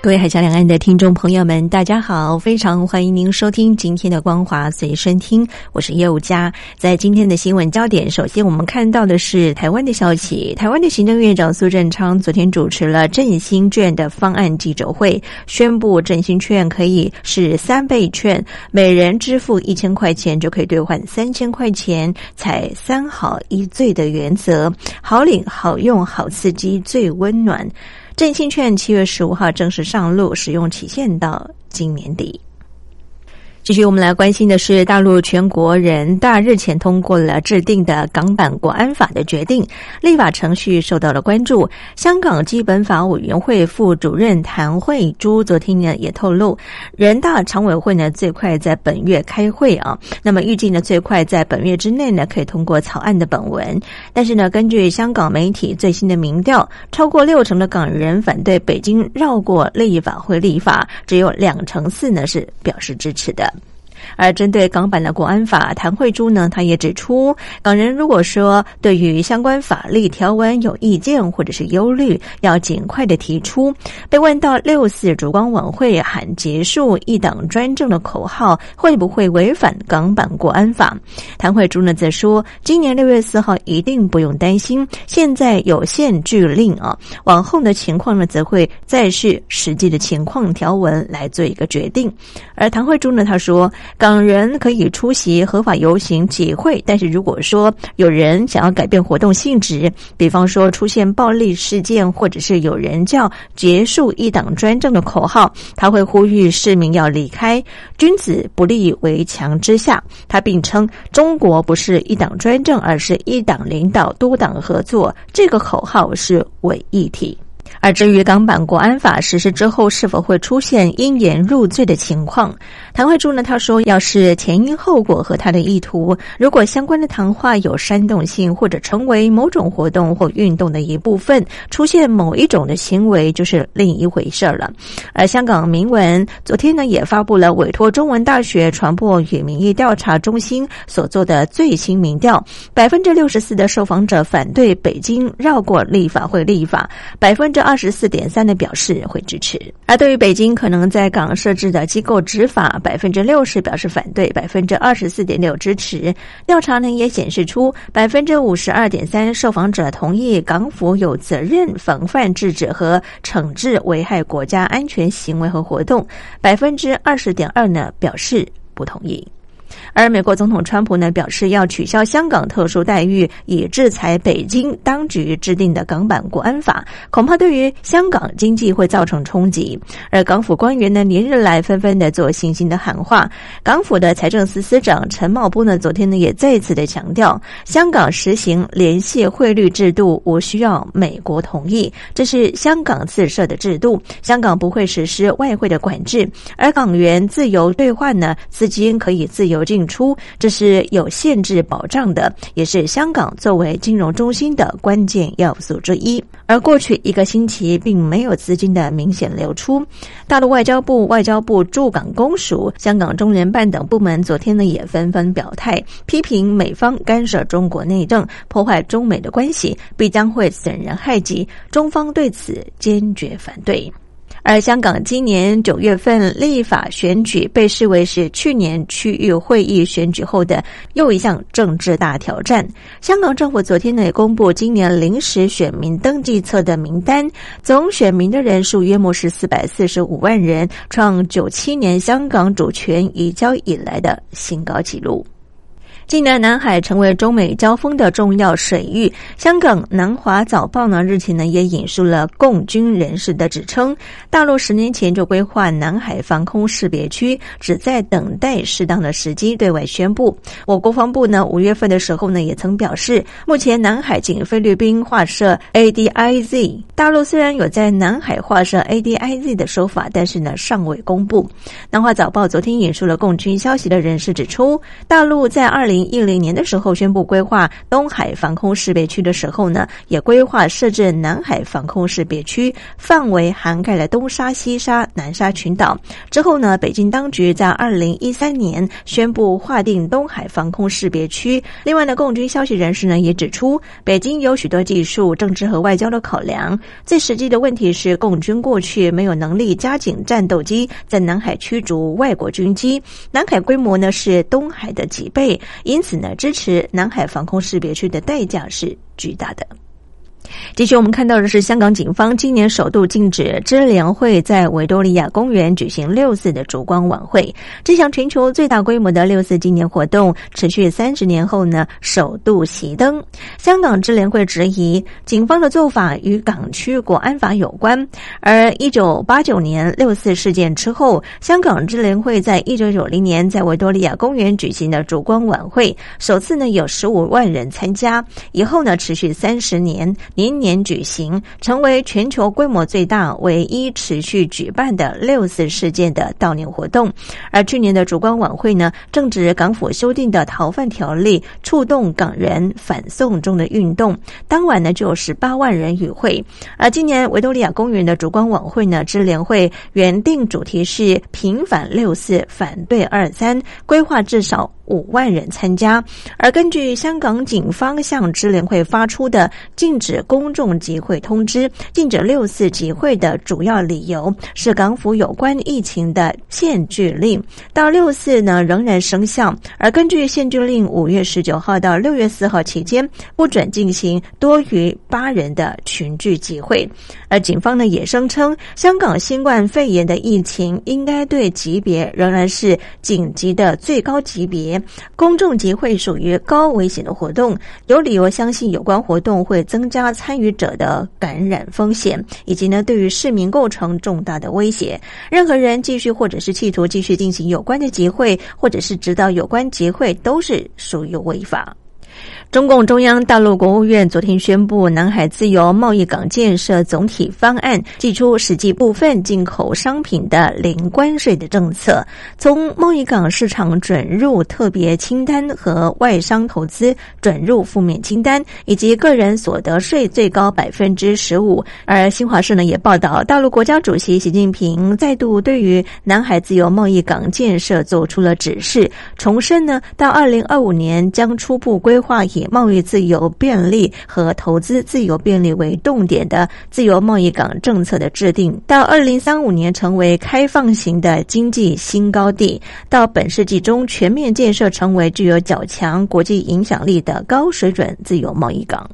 各位海峡两岸的听众朋友们，大家好！非常欢迎您收听今天的光华随身听，我是业务家。在今天的新闻焦点，首先我们看到的是台湾的消息。台湾的行政院长苏振昌昨天主持了振兴券的方案记者会，宣布振兴券可以是三倍券，每人支付一千块钱就可以兑换三千块钱，采三好一最的原则，好领、好用、好刺激、最温暖。振兴券七月十五号正式上路，使用期限到今年底。继续，我们来关心的是，大陆全国人大日前通过了制定的港版国安法的决定，立法程序受到了关注。香港基本法委员会副主任谭慧珠昨天呢也透露，人大常委会呢最快在本月开会啊，那么预计呢最快在本月之内呢可以通过草案的本文。但是呢，根据香港媒体最新的民调，超过六成的港人反对北京绕过立法会立法，只有两成四呢是表示支持的。而针对港版的国安法，谭慧珠呢，她也指出，港人如果说对于相关法律条文有意见或者是忧虑，要尽快的提出。被问到六四烛光晚会喊结束一党专政的口号会不会违反港版国安法，谭慧珠呢则说，今年六月四号一定不用担心，现在有限制令啊，往后的情况呢则会再视实际的情况条文来做一个决定。而谭慧珠呢，她说。港党人可以出席合法游行集会，但是如果说有人想要改变活动性质，比方说出现暴力事件，或者是有人叫结束一党专政的口号，他会呼吁市民要离开。君子不立围墙之下。他并称，中国不是一党专政，而是一党领导、多党合作。这个口号是伪一体。而至于港版国安法实施之后是否会出现因言入罪的情况，谭慧珠呢？他说，要是前因后果和他的意图，如果相关的谈话有煽动性，或者成为某种活动或运动的一部分，出现某一种的行为，就是另一回事了。而香港明文昨天呢，也发布了委托中文大学传播与民意调查中心所做的最新民调，百分之六十四的受访者反对北京绕过立法会立法，百分之。二十四点三的表示会支持，而对于北京可能在港设置的机构执法，百分之六十表示反对，百分之二十四点六支持。调查呢也显示出，百分之五十二点三受访者同意港府有责任防范制止和惩治危害国家安全行为和活动，百分之二十点二呢表示不同意。而美国总统川普呢表示要取消香港特殊待遇，以制裁北京当局制定的港版国安法，恐怕对于香港经济会造成冲击。而港府官员呢连日来纷纷的做信心的喊话，港府的财政司司长陈茂波呢昨天呢也再次的强调，香港实行联系汇率制度无需要美国同意，这是香港自设的制度，香港不会实施外汇的管制，而港元自由兑换呢，资金可以自由。进出，这是有限制保障的，也是香港作为金融中心的关键要素之一。而过去一个星期，并没有资金的明显流出。大陆外交部、外交部驻港公署、香港中联办等部门昨天呢，也纷纷表态，批评美方干涉中国内政，破坏中美的关系，必将会损人害己。中方对此坚决反对。而香港今年九月份立法选举被视为是去年区域会议选举后的又一项政治大挑战。香港政府昨天呢也公布今年临时选民登记册的名单，总选民的人数约莫是四百四十五万人，创九七年香港主权移交以来的新高纪录。近年南海成为中美交锋的重要水域。香港南华早报呢日前呢也引述了共军人士的指称，大陆十年前就规划南海防空识别区，只在等待适当的时机对外宣布。我国防部呢五月份的时候呢也曾表示，目前南海仅菲律宾划设 ADIZ，大陆虽然有在南海划设 ADIZ 的说法，但是呢尚未公布。南华早报昨天引述了共军消息的人士指出，大陆在二零一零年的时候宣布规划东海防空识别区的时候呢，也规划设置南海防空识别区，范围涵盖了东沙、西沙、南沙群岛。之后呢，北京当局在二零一三年宣布划定东海防空识别区。另外呢，共军消息人士呢也指出，北京有许多技术、政治和外交的考量。最实际的问题是，共军过去没有能力加紧战斗机在南海驱逐外国军机，南海规模呢是东海的几倍。因此呢，支持南海防空识别区的代价是巨大的。继续，我们看到的是香港警方今年首度禁止支联会在维多利亚公园举行六四的烛光晚会。这项全球最大规模的六四纪念活动持续三十年后呢，首度熄灯。香港支联会质疑警方的做法与港区国安法有关。而一九八九年六四事件之后，香港支联会在一九九零年在维多利亚公园举行的烛光晚会，首次呢有十五万人参加，以后呢持续三十年。年年举行，成为全球规模最大、唯一持续举办的六四事件的悼念活动。而去年的烛光晚会呢，正值港府修订的逃犯条例触动港人反送中的运动，当晚呢就有十八万人与会。而今年维多利亚公园的烛光晚会呢，支联会原定主题是平反六四，反对二三，规划至少。五万人参加，而根据香港警方向支联会发出的禁止公众集会通知，禁止六四集会的主要理由是港府有关疫情的限聚令。到六四呢仍然生效，而根据限聚令，五月十九号到六月四号期间不准进行多于八人的群聚集会，而警方呢也声称，香港新冠肺炎的疫情应该对级别仍然是紧急的最高级别。公众集会属于高危险的活动，有理由相信有关活动会增加参与者的感染风险，以及呢对于市民构成重大的威胁。任何人继续或者是企图继续进行有关的集会，或者是指导有关集会，都是属于违法。中共中央大陆国务院昨天宣布，南海自由贸易港建设总体方案，寄出实际部分进口商品的零关税的政策，从贸易港市场准入特别清单和外商投资准入负面清单，以及个人所得税最高百分之十五。而新华社呢也报道，大陆国家主席习近平再度对于南海自由贸易港建设做出了指示，重申呢到二零二五年将初步规划。以贸易自由便利和投资自由便利为重点的自由贸易港政策的制定，到二零三五年成为开放型的经济新高地，到本世纪中全面建设成为具有较强国际影响力的高水准自由贸易港。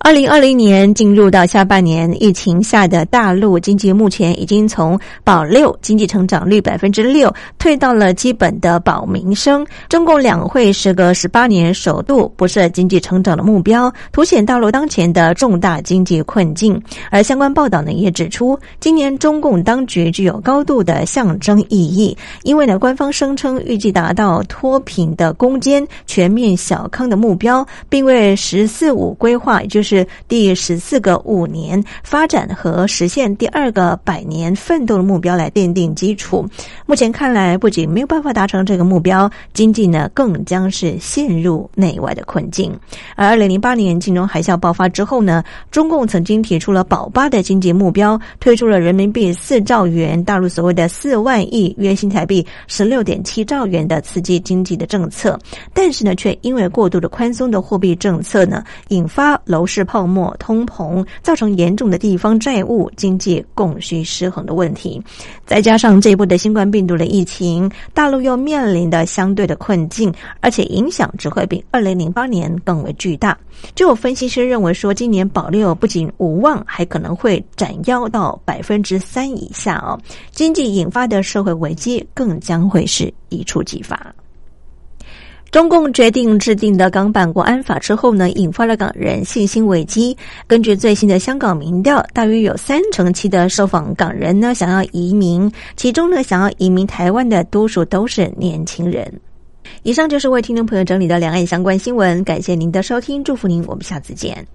二零二零年进入到下半年，疫情下的大陆经济目前已经从保六经济成长率百分之六退到了基本的保民生。中共两会时隔十八年首度不设经济成长的目标，凸显大陆当前的重大经济困境。而相关报道呢也指出，今年中共当局具有高度的象征意义，因为呢官方声称预计达到脱贫的攻坚、全面小康的目标，并为“十四五”规划，也就是。是第十四个五年发展和实现第二个百年奋斗的目标来奠定基础。目前看来，不仅没有办法达成这个目标，经济呢更将是陷入内外的困境。而二零零八年金融海啸爆发之后呢，中共曾经提出了保八的经济目标，推出了人民币四兆元，大陆所谓的四万亿约新台币十六点七兆元的刺激经济的政策，但是呢，却因为过度的宽松的货币政策呢，引发楼市。是泡沫、通膨，造成严重的地方债务、经济供需失衡的问题。再加上这一波的新冠病毒的疫情，大陆又面临的相对的困境，而且影响只会比二零零八年更为巨大。就有分析师认为说，今年保六不仅无望，还可能会斩腰到百分之三以下哦。经济引发的社会危机更将会是一触即发。中共决定制定的港版国安法之后呢，引发了港人信心危机。根据最新的香港民调，大约有三成七的受访港人呢想要移民，其中呢想要移民台湾的多数都是年轻人。以上就是为听众朋友整理的两岸相关新闻，感谢您的收听，祝福您，我们下次见。